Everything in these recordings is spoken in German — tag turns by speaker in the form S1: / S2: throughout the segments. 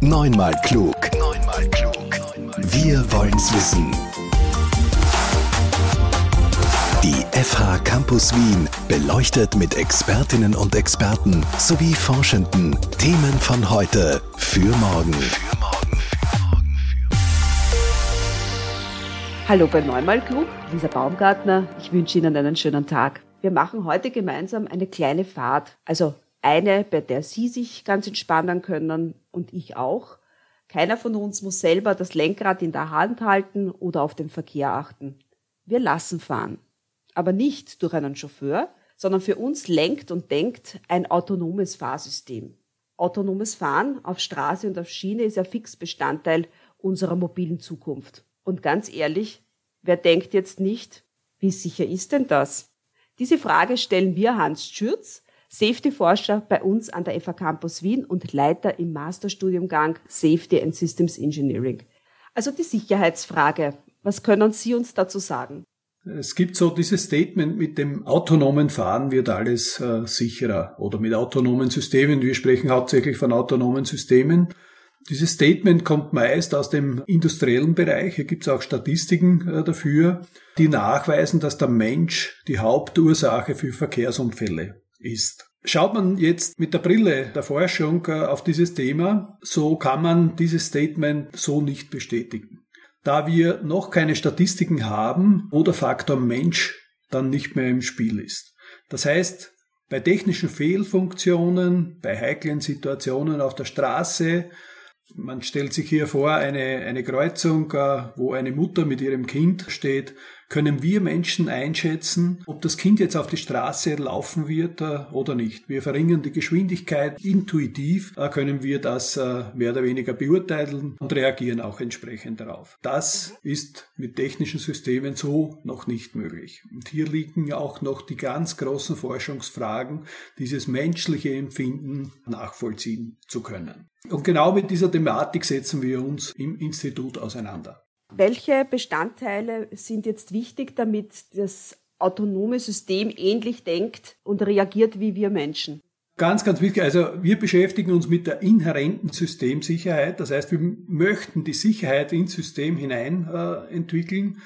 S1: Neunmal klug. Neunmal klug. Wir wollen's wissen. Die FH Campus Wien beleuchtet mit Expertinnen und Experten sowie Forschenden Themen von heute für morgen.
S2: Hallo bei Neunmal Klug, Lisa Baumgartner. Ich wünsche Ihnen einen schönen Tag. Wir machen heute gemeinsam eine kleine Fahrt, also eine, bei der Sie sich ganz entspannen können und ich auch. Keiner von uns muss selber das Lenkrad in der Hand halten oder auf den Verkehr achten. Wir lassen fahren. Aber nicht durch einen Chauffeur, sondern für uns lenkt und denkt ein autonomes Fahrsystem. Autonomes Fahren auf Straße und auf Schiene ist ja fix Bestandteil unserer mobilen Zukunft. Und ganz ehrlich, wer denkt jetzt nicht, wie sicher ist denn das? Diese Frage stellen wir Hans Schürz, Safety-Forscher bei uns an der FA Campus Wien und Leiter im Masterstudiumgang Safety and Systems Engineering. Also die Sicherheitsfrage. Was können Sie uns dazu sagen?
S3: Es gibt so dieses Statement mit dem autonomen Fahren wird alles äh, sicherer oder mit autonomen Systemen. Wir sprechen hauptsächlich von autonomen Systemen. Dieses Statement kommt meist aus dem industriellen Bereich. Hier gibt es auch Statistiken äh, dafür, die nachweisen, dass der Mensch die Hauptursache für Verkehrsunfälle ist. Schaut man jetzt mit der Brille der Forschung äh, auf dieses Thema, so kann man dieses Statement so nicht bestätigen. Da wir noch keine Statistiken haben, wo der Faktor Mensch dann nicht mehr im Spiel ist. Das heißt, bei technischen Fehlfunktionen, bei heiklen Situationen auf der Straße, man stellt sich hier vor eine, eine Kreuzung, äh, wo eine Mutter mit ihrem Kind steht, können wir Menschen einschätzen, ob das Kind jetzt auf die Straße laufen wird äh, oder nicht. Wir verringern die Geschwindigkeit. Intuitiv äh, können wir das äh, mehr oder weniger beurteilen und reagieren auch entsprechend darauf. Das ist mit technischen Systemen so noch nicht möglich. Und hier liegen auch noch die ganz großen Forschungsfragen, dieses menschliche Empfinden nachvollziehen zu können. Und genau mit dieser Thematik setzen wir uns im Institut auseinander.
S2: Welche Bestandteile sind jetzt wichtig, damit das autonome System ähnlich denkt und reagiert wie wir Menschen?
S3: Ganz, ganz wichtig. Also wir beschäftigen uns mit der inhärenten Systemsicherheit. Das heißt, wir möchten die Sicherheit ins System hinein äh, entwickeln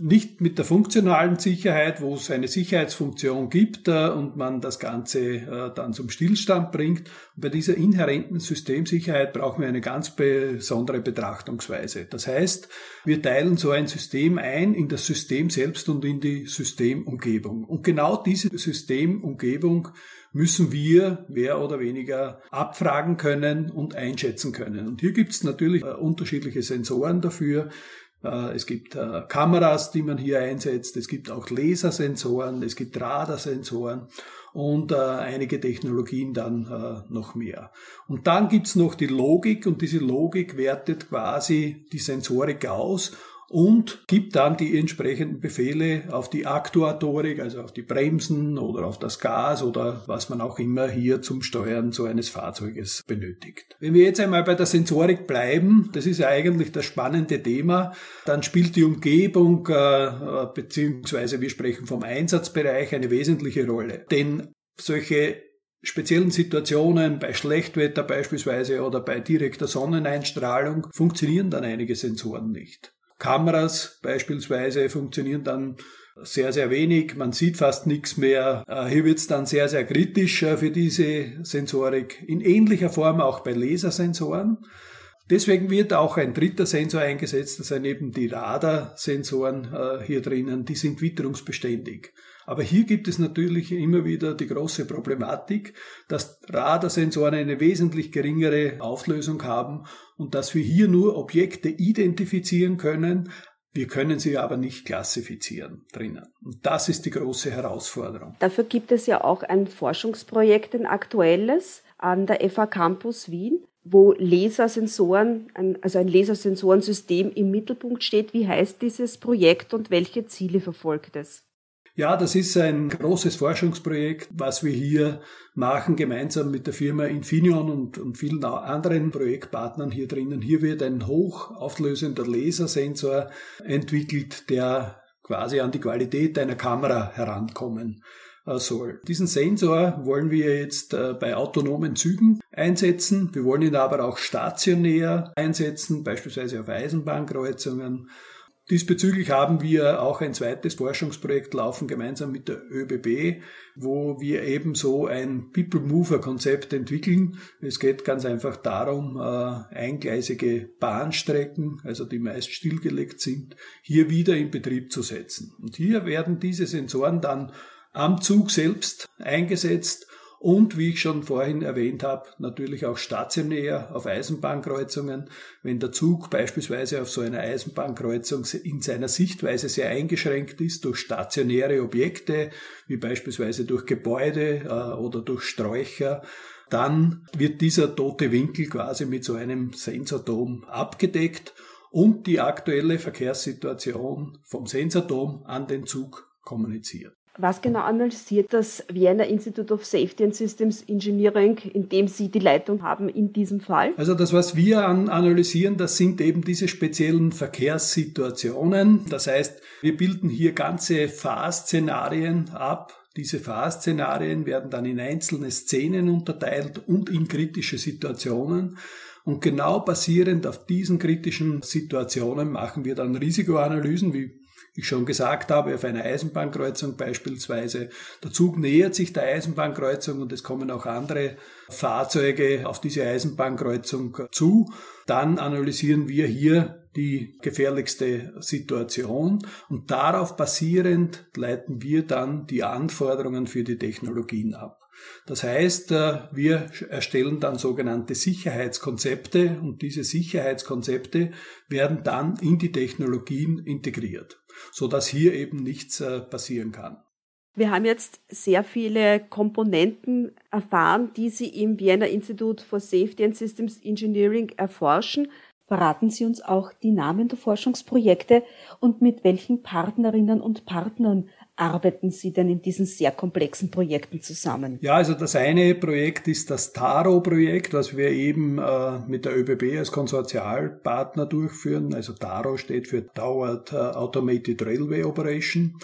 S3: nicht mit der funktionalen Sicherheit, wo es eine Sicherheitsfunktion gibt äh, und man das Ganze äh, dann zum Stillstand bringt. Und bei dieser inhärenten Systemsicherheit brauchen wir eine ganz besondere Betrachtungsweise. Das heißt, wir teilen so ein System ein in das System selbst und in die Systemumgebung. Und genau diese Systemumgebung müssen wir mehr oder weniger abfragen können und einschätzen können. Und hier gibt es natürlich äh, unterschiedliche Sensoren dafür. Äh, es gibt äh, Kameras, die man hier einsetzt. Es gibt auch Lasersensoren. Es gibt Radarsensoren und äh, einige Technologien dann äh, noch mehr. Und dann gibt's noch die Logik und diese Logik wertet quasi die Sensorik aus und gibt dann die entsprechenden Befehle auf die Aktuatorik, also auf die Bremsen oder auf das Gas oder was man auch immer hier zum Steuern so eines Fahrzeuges benötigt. Wenn wir jetzt einmal bei der Sensorik bleiben, das ist ja eigentlich das spannende Thema, dann spielt die Umgebung äh, beziehungsweise wir sprechen vom Einsatzbereich eine wesentliche Rolle. Denn solche speziellen Situationen, bei Schlechtwetter beispielsweise oder bei direkter Sonneneinstrahlung, funktionieren dann einige Sensoren nicht. Kameras beispielsweise funktionieren dann sehr, sehr wenig. Man sieht fast nichts mehr. Äh, hier wird es dann sehr, sehr kritisch äh, für diese Sensorik. In ähnlicher Form auch bei Lasersensoren. Deswegen wird auch ein dritter Sensor eingesetzt, das sind eben die Radarsensoren äh, hier drinnen, die sind witterungsbeständig. Aber hier gibt es natürlich immer wieder die große Problematik, dass Radarsensoren eine wesentlich geringere Auflösung haben und dass wir hier nur Objekte identifizieren können, wir können sie aber nicht klassifizieren drinnen. Und das ist die große Herausforderung.
S2: Dafür gibt es ja auch ein Forschungsprojekt, ein aktuelles, an der FA Campus Wien, wo Lasersensoren, also ein Lasersensorensystem im Mittelpunkt steht. Wie heißt dieses Projekt und welche Ziele verfolgt es?
S3: Ja, das ist ein großes Forschungsprojekt, was wir hier machen, gemeinsam mit der Firma Infineon und, und vielen anderen Projektpartnern hier drinnen. Hier wird ein hochauflösender Lasersensor entwickelt, der quasi an die Qualität einer Kamera herankommen äh, soll. Diesen Sensor wollen wir jetzt äh, bei autonomen Zügen einsetzen. Wir wollen ihn aber auch stationär einsetzen, beispielsweise auf Eisenbahnkreuzungen Diesbezüglich haben wir auch ein zweites Forschungsprojekt laufen, gemeinsam mit der ÖBB, wo wir ebenso ein People-Mover-Konzept entwickeln. Es geht ganz einfach darum, äh, eingleisige Bahnstrecken, also die meist stillgelegt sind, hier wieder in Betrieb zu setzen. Und hier werden diese Sensoren dann am Zug selbst eingesetzt und wie ich schon vorhin erwähnt habe, natürlich auch stationär auf Eisenbahnkreuzungen. Wenn der Zug beispielsweise auf so einer Eisenbahnkreuzung in seiner Sichtweise sehr eingeschränkt ist durch stationäre Objekte, wie beispielsweise durch Gebäude äh, oder durch Sträucher, dann wird dieser tote Winkel quasi mit so einem Sensordom abgedeckt und die aktuelle Verkehrssituation vom Sensordom an den Zug kommuniziert.
S2: Was genau analysiert das Vienna Institute of Safety and Systems Engineering, in dem Sie die Leitung haben in diesem Fall?
S3: Also das, was wir analysieren, das sind eben diese speziellen Verkehrssituationen. Das heißt, wir bilden hier ganze Fahrszenarien ab. Diese Fahrszenarien werden dann in einzelne Szenen unterteilt und in kritische Situationen. Und genau basierend auf diesen kritischen Situationen machen wir dann Risikoanalysen, wie ich schon gesagt habe, auf einer Eisenbahnkreuzung beispielsweise. Der Zug nähert sich der Eisenbahnkreuzung und es kommen auch andere Fahrzeuge auf diese Eisenbahnkreuzung zu. Dann analysieren wir hier die gefährlichste Situation und darauf basierend leiten wir dann die Anforderungen für die Technologien ab. Das heißt, äh, wir erstellen dann sogenannte Sicherheitskonzepte und diese Sicherheitskonzepte werden dann in die Technologien integriert, so dass hier eben nichts äh, passieren kann.
S2: Wir haben jetzt sehr viele Komponenten erfahren, die Sie im Vienna Institute for Safety and Systems Engineering erforschen. Verraten Sie uns auch die Namen der Forschungsprojekte und mit welchen Partnerinnen und Partnern arbeiten Sie denn in diesen sehr komplexen Projekten zusammen?
S3: Ja, also das eine Projekt ist das TARO-Projekt, was wir eben äh, mit der ÖBB als Konsortialpartner durchführen. Also TARO steht für Towered äh, Automated Railway Operation.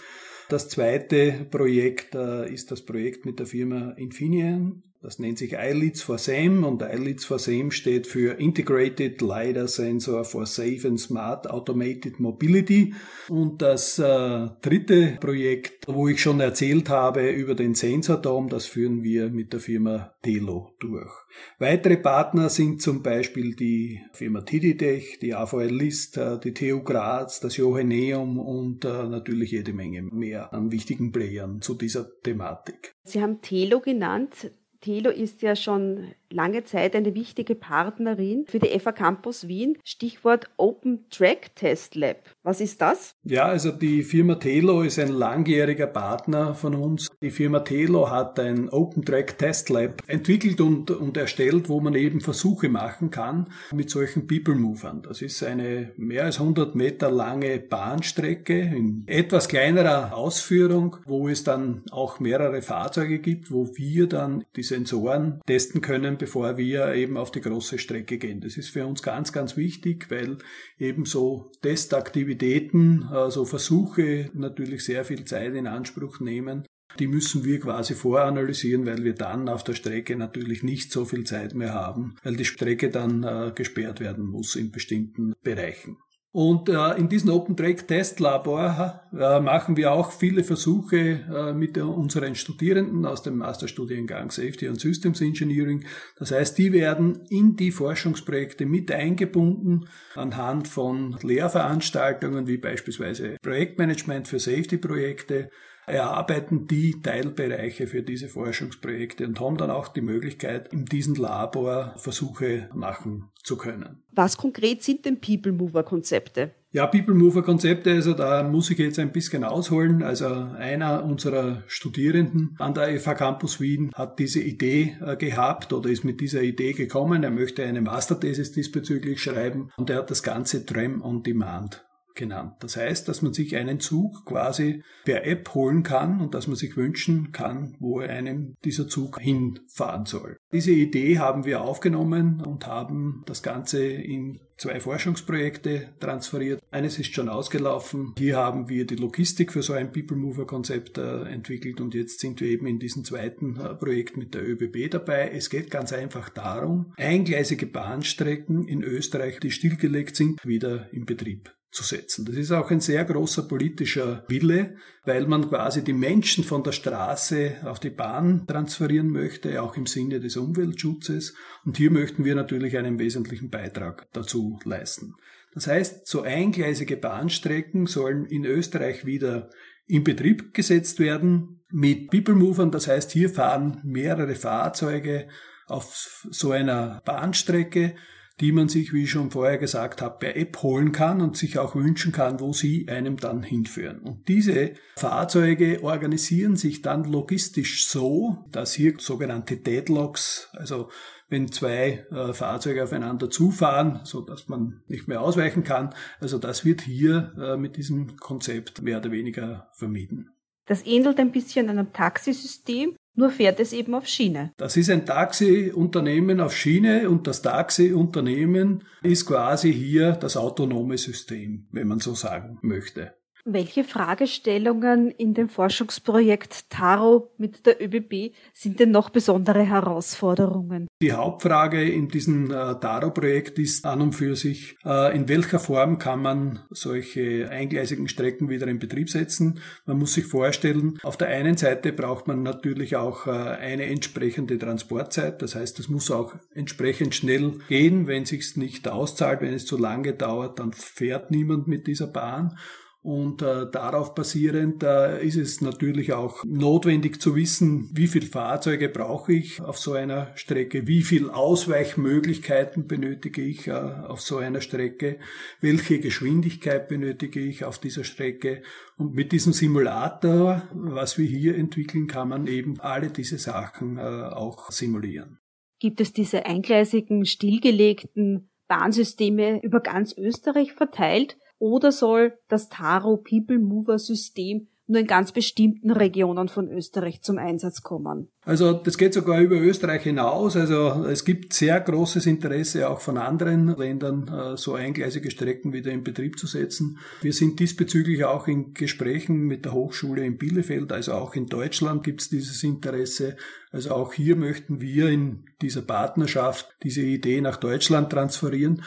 S3: Das zweite Projekt äh, ist das Projekt mit der Firma Infineon. Das nennt sich iLeads for SAM und iLeads for SAM steht für Integrated LiDAR Sensor for Safe and Smart Automated Mobility. Und das äh, dritte Projekt, wo ich schon erzählt habe über den Sensordom, das führen wir mit der Firma Telo durch. Weitere Partner sind zum Beispiel die Firma Tiditech, die AVL List, äh, die TU Graz, das Johanneum und äh, natürlich jede Menge mehr an wichtigen Playern zu dieser Thematik.
S2: Sie haben Telo genannt. Telo ist ja schon lange Zeit eine wichtige Partnerin für die FA Campus Wien. Stichwort Open Track Test Lab. Was ist das?
S3: Ja, also die Firma Telo ist ein langjähriger Partner von uns. Die Firma Telo hat ein Open Track Test Lab entwickelt und, und erstellt, wo man eben Versuche machen kann mit solchen People Movern. Das ist eine mehr als 100 Meter lange Bahnstrecke in etwas kleinerer Ausführung, wo es dann auch mehrere Fahrzeuge gibt, wo wir dann die Sensoren testen können bevor wir eben auf die große Strecke gehen. Das ist für uns ganz, ganz wichtig, weil eben so Testaktivitäten, also Versuche natürlich sehr viel Zeit in Anspruch nehmen. Die müssen wir quasi voranalysieren, weil wir dann auf der Strecke natürlich nicht so viel Zeit mehr haben, weil die Strecke dann äh, gesperrt werden muss in bestimmten Bereichen. Und äh, in diesem Open Track Test Labor äh, machen wir auch viele Versuche äh, mit unseren Studierenden aus dem Masterstudiengang Safety and Systems Engineering. Das heißt, die werden in die Forschungsprojekte mit eingebunden anhand von Lehrveranstaltungen wie beispielsweise Projektmanagement für Safety-Projekte, erarbeiten die Teilbereiche für diese Forschungsprojekte und haben dann auch die Möglichkeit, in diesem Labor Versuche machen zu können.
S2: Was konkret sind denn People Mover Konzepte?
S3: Ja, People Mover Konzepte, also da muss ich jetzt ein bisschen ausholen. Also einer unserer Studierenden an der FH Campus Wien hat diese Idee äh, gehabt oder ist mit dieser Idee gekommen. Er möchte eine Masterthesis diesbezüglich schreiben und er hat das Ganze Tram on Demand genannt. Das heißt, dass man sich einen Zug quasi per App holen kann und dass man sich wünschen kann, wo einem dieser Zug hinfahren soll. Diese Idee haben wir aufgenommen und haben das Ganze in zwei Forschungsprojekte transferiert. Eines ist schon ausgelaufen. Hier haben wir die Logistik für so ein People Mover Konzept äh, entwickelt und jetzt sind wir eben in diesem zweiten äh, Projekt mit der ÖBB dabei. Es geht ganz einfach darum, eingleisige Bahnstrecken in Österreich, die stillgelegt sind, wieder in Betrieb zu setzen. Das ist auch ein sehr großer politischer Wille, weil man quasi die Menschen von der Straße auf die Bahn transferieren möchte, auch im Sinne des Umweltschutzes. Und hier möchten wir natürlich einen wesentlichen Beitrag dazu leisten. Das heißt, so eingleisige Bahnstrecken sollen in Österreich wieder in Betrieb gesetzt werden mit People Movern. Das heißt, hier fahren mehrere Fahrzeuge auf so einer Bahnstrecke die man sich, wie ich schon vorher gesagt habe, per App holen kann und sich auch wünschen kann, wo sie einem dann hinführen. Und diese Fahrzeuge organisieren sich dann logistisch so, dass hier sogenannte Deadlocks, also wenn zwei äh, Fahrzeuge aufeinander zufahren, so dass man nicht mehr ausweichen kann. Also das wird hier äh, mit diesem Konzept mehr oder weniger vermieden.
S2: Das ähnelt ein bisschen einem Taxisystem, nur fährt es eben auf Schiene.
S3: Das ist ein Taxiunternehmen auf Schiene und das Taxiunternehmen ist quasi hier das autonome System, wenn man so sagen möchte.
S2: Welche Fragestellungen in dem Forschungsprojekt Taro mit der ÖBB sind denn noch besondere Herausforderungen?
S3: Die Hauptfrage in diesem äh, Taro-Projekt ist an und für sich, äh, in welcher Form kann man solche eingleisigen Strecken wieder in Betrieb setzen? Man muss sich vorstellen, auf der einen Seite braucht man natürlich auch äh, eine entsprechende Transportzeit. Das heißt, es muss auch entsprechend schnell gehen. Wenn es sich nicht auszahlt, wenn es zu lange dauert, dann fährt niemand mit dieser Bahn. Und äh, darauf basierend äh, ist es natürlich auch notwendig zu wissen, wie viele Fahrzeuge brauche ich auf so einer Strecke, wie viele Ausweichmöglichkeiten benötige ich äh, auf so einer Strecke, welche Geschwindigkeit benötige ich auf dieser Strecke. Und mit diesem Simulator, was wir hier entwickeln, kann man eben alle diese Sachen äh, auch simulieren.
S2: Gibt es diese eingleisigen, stillgelegten Bahnsysteme über ganz Österreich verteilt? Oder soll das Taro People Mover System nur in ganz bestimmten Regionen von Österreich zum Einsatz kommen.
S3: Also das geht sogar über Österreich hinaus. Also es gibt sehr großes Interesse auch von anderen Ländern, äh, so eingleisige Strecken wieder in Betrieb zu setzen. Wir sind diesbezüglich auch in Gesprächen mit der Hochschule in Bielefeld, also auch in Deutschland gibt es dieses Interesse. Also auch hier möchten wir in dieser Partnerschaft diese Idee nach Deutschland transferieren.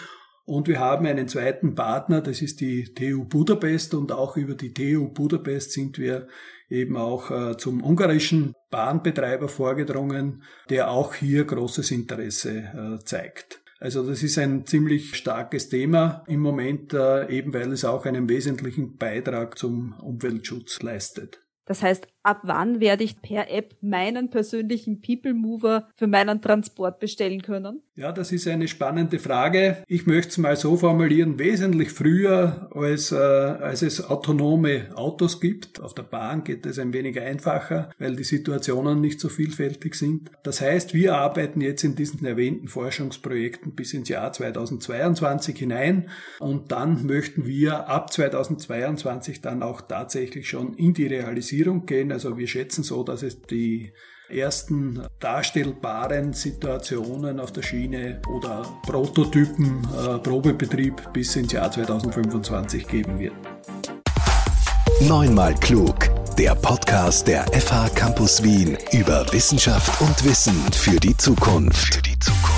S3: Und wir haben einen zweiten Partner, das ist die TU Budapest und auch über die TU Budapest sind wir eben auch äh, zum ungarischen Bahnbetreiber vorgedrungen, der auch hier großes Interesse äh, zeigt. Also das ist ein ziemlich starkes Thema im Moment, äh, eben weil es auch einen wesentlichen Beitrag zum Umweltschutz leistet.
S2: Das heißt, ab wann werde ich per App meinen persönlichen People Mover für meinen Transport bestellen können?
S3: Ja, das ist eine spannende Frage. Ich möchte es mal so formulieren, wesentlich früher, als, äh, als es autonome Autos gibt. Auf der Bahn geht es ein wenig einfacher, weil die Situationen nicht so vielfältig sind. Das heißt, wir arbeiten jetzt in diesen erwähnten Forschungsprojekten bis ins Jahr 2022 hinein und dann möchten wir ab 2022 dann auch tatsächlich schon in die Realisierung gehen. Also wir schätzen so, dass es die ersten darstellbaren Situationen auf der Schiene oder Prototypen, äh, Probebetrieb bis ins Jahr 2025 geben wird.
S1: Neunmal klug. Der Podcast der FH Campus Wien über Wissenschaft und Wissen für die Zukunft. Für die Zukunft.